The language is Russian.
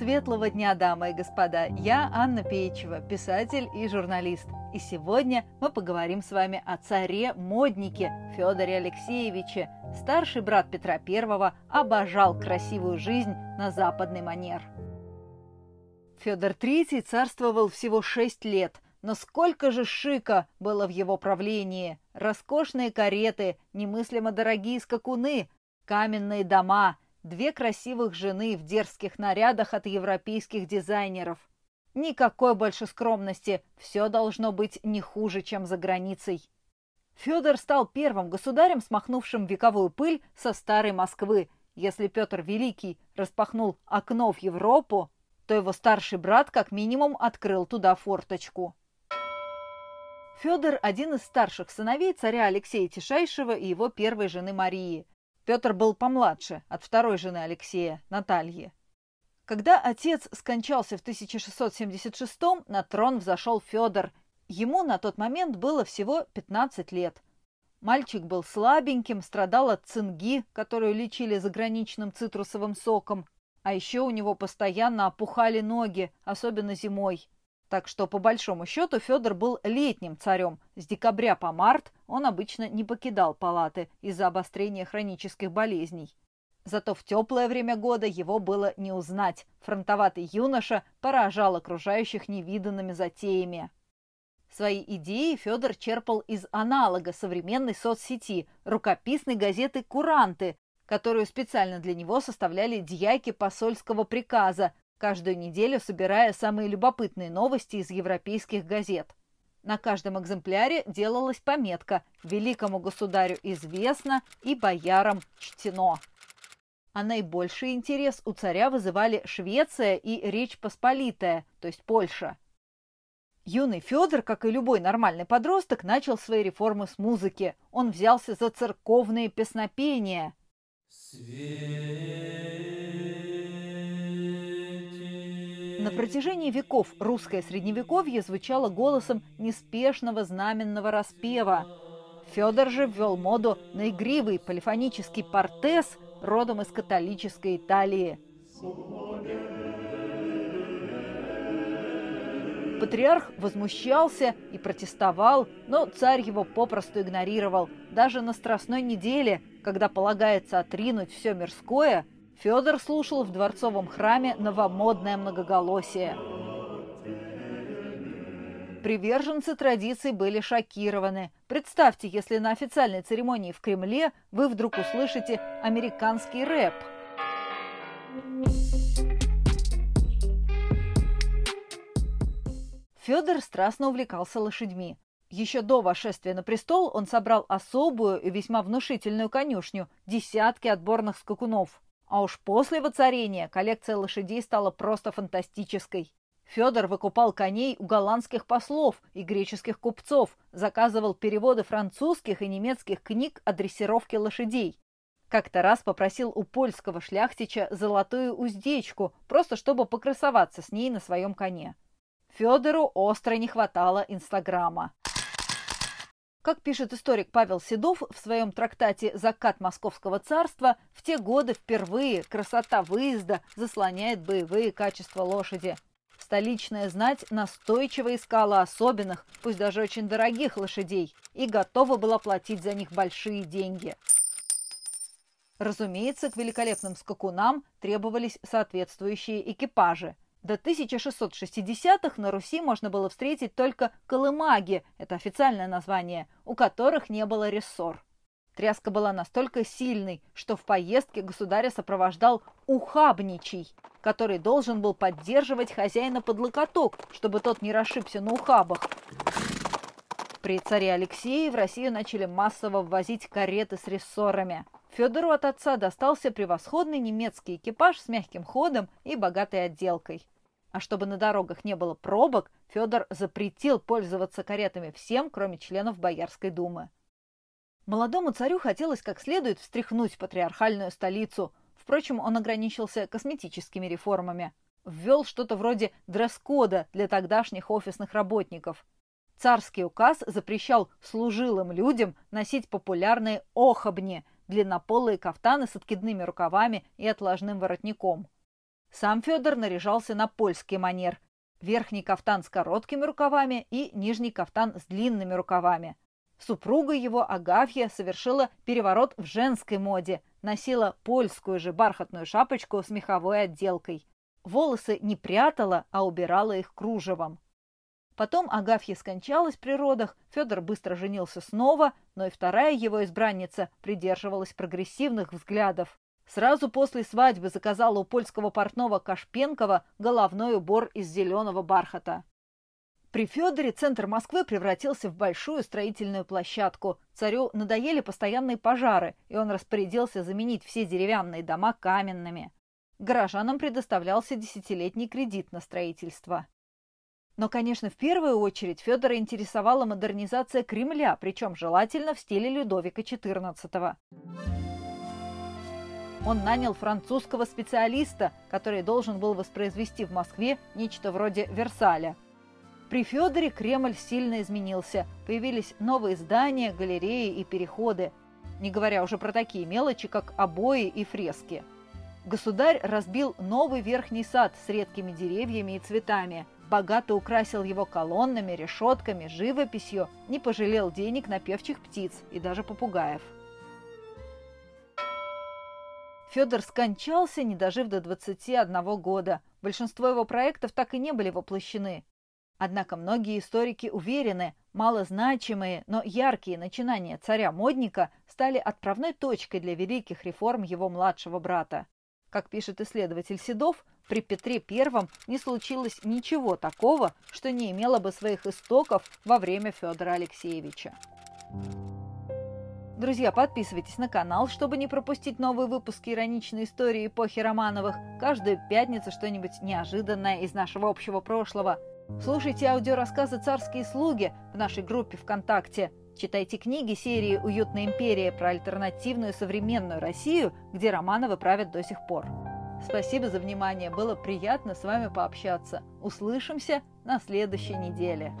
Светлого дня, дамы и господа! Я Анна Пеичева, писатель и журналист. И сегодня мы поговорим с вами о царе-моднике Федоре Алексеевиче. Старший брат Петра I обожал красивую жизнь на западный манер. Федор III царствовал всего шесть лет, но сколько же шика было в его правлении! Роскошные кареты, немыслимо дорогие скакуны, каменные дома – Две красивых жены в дерзких нарядах от европейских дизайнеров. Никакой больше скромности, все должно быть не хуже, чем за границей. Федор стал первым государем, смахнувшим вековую пыль со старой Москвы. Если Петр Великий распахнул окно в Европу, то его старший брат как минимум открыл туда форточку. Федор – один из старших сыновей царя Алексея Тишайшего и его первой жены Марии. Петр был помладше от второй жены Алексея, Натальи. Когда отец скончался в 1676 на трон взошел Федор. Ему на тот момент было всего 15 лет. Мальчик был слабеньким, страдал от цинги, которую лечили заграничным цитрусовым соком. А еще у него постоянно опухали ноги, особенно зимой. Так что, по большому счету, Федор был летним царем. С декабря по март он обычно не покидал палаты из-за обострения хронических болезней. Зато в теплое время года его было не узнать. Фронтоватый юноша поражал окружающих невиданными затеями. Свои идеи Федор черпал из аналога современной соцсети, рукописной газеты «Куранты», которую специально для него составляли дьяки посольского приказа, каждую неделю собирая самые любопытные новости из европейских газет. На каждом экземпляре делалась пометка «Великому государю известно» и «Боярам чтено». А наибольший интерес у царя вызывали Швеция и Речь Посполитая, то есть Польша. Юный Федор, как и любой нормальный подросток, начал свои реформы с музыки. Он взялся за церковные песнопения. Свет на протяжении веков русское средневековье звучало голосом неспешного знаменного распева. Федор же ввел моду на игривый полифонический портес родом из католической Италии. Патриарх возмущался и протестовал, но царь его попросту игнорировал. Даже на Страстной неделе, когда полагается отринуть все мирское, Федор слушал в дворцовом храме новомодное многоголосие. Приверженцы традиций были шокированы. Представьте, если на официальной церемонии в Кремле вы вдруг услышите американский рэп. Федор страстно увлекался лошадьми. Еще до восшествия на престол он собрал особую и весьма внушительную конюшню, десятки отборных скакунов. А уж после воцарения коллекция лошадей стала просто фантастической. Федор выкупал коней у голландских послов и греческих купцов, заказывал переводы французских и немецких книг о дрессировке лошадей. Как-то раз попросил у польского шляхтича золотую уздечку, просто чтобы покрасоваться с ней на своем коне. Федору остро не хватало Инстаграма. Как пишет историк Павел Седов в своем трактате «Закат Московского царства», в те годы впервые красота выезда заслоняет боевые качества лошади. Столичная знать настойчиво искала особенных, пусть даже очень дорогих лошадей, и готова была платить за них большие деньги. Разумеется, к великолепным скакунам требовались соответствующие экипажи – до 1660-х на Руси можно было встретить только колымаги, это официальное название, у которых не было рессор. Тряска была настолько сильной, что в поездке государя сопровождал ухабничий, который должен был поддерживать хозяина под локоток, чтобы тот не расшибся на ухабах. При царе Алексее в Россию начали массово ввозить кареты с рессорами. Федору от отца достался превосходный немецкий экипаж с мягким ходом и богатой отделкой. А чтобы на дорогах не было пробок, Федор запретил пользоваться каретами всем, кроме членов Боярской думы. Молодому царю хотелось как следует встряхнуть патриархальную столицу. Впрочем, он ограничился косметическими реформами. Ввел что-то вроде дресс-кода для тогдашних офисных работников. Царский указ запрещал служилым людям носить популярные охобни – длиннополые кафтаны с откидными рукавами и отложным воротником. Сам Федор наряжался на польский манер. Верхний кафтан с короткими рукавами и нижний кафтан с длинными рукавами. Супруга его, Агафья, совершила переворот в женской моде, носила польскую же бархатную шапочку с меховой отделкой. Волосы не прятала, а убирала их кружевом. Потом Агафья скончалась при родах, Федор быстро женился снова, но и вторая его избранница придерживалась прогрессивных взглядов. Сразу после свадьбы заказала у польского портного Кашпенкова головной убор из зеленого бархата. При Федоре центр Москвы превратился в большую строительную площадку. Царю надоели постоянные пожары, и он распорядился заменить все деревянные дома каменными. Горожанам предоставлялся десятилетний кредит на строительство. Но, конечно, в первую очередь Федора интересовала модернизация Кремля, причем желательно в стиле Людовика XIV. Он нанял французского специалиста, который должен был воспроизвести в Москве нечто вроде Версаля – при Федоре Кремль сильно изменился. Появились новые здания, галереи и переходы. Не говоря уже про такие мелочи, как обои и фрески. Государь разбил новый верхний сад с редкими деревьями и цветами, богато украсил его колоннами, решетками, живописью, не пожалел денег на певчих птиц и даже попугаев. Федор скончался, не дожив до 21 года. Большинство его проектов так и не были воплощены. Однако многие историки уверены, малозначимые, но яркие начинания царя-модника стали отправной точкой для великих реформ его младшего брата. Как пишет исследователь Седов, при Петре I не случилось ничего такого, что не имело бы своих истоков во время Федора Алексеевича. Друзья, подписывайтесь на канал, чтобы не пропустить новые выпуски ироничной истории эпохи Романовых. Каждую пятницу что-нибудь неожиданное из нашего общего прошлого – Слушайте аудиорассказы «Царские слуги» в нашей группе ВКонтакте. Читайте книги серии «Уютная империя» про альтернативную современную Россию, где Романовы правят до сих пор. Спасибо за внимание, было приятно с вами пообщаться. Услышимся на следующей неделе.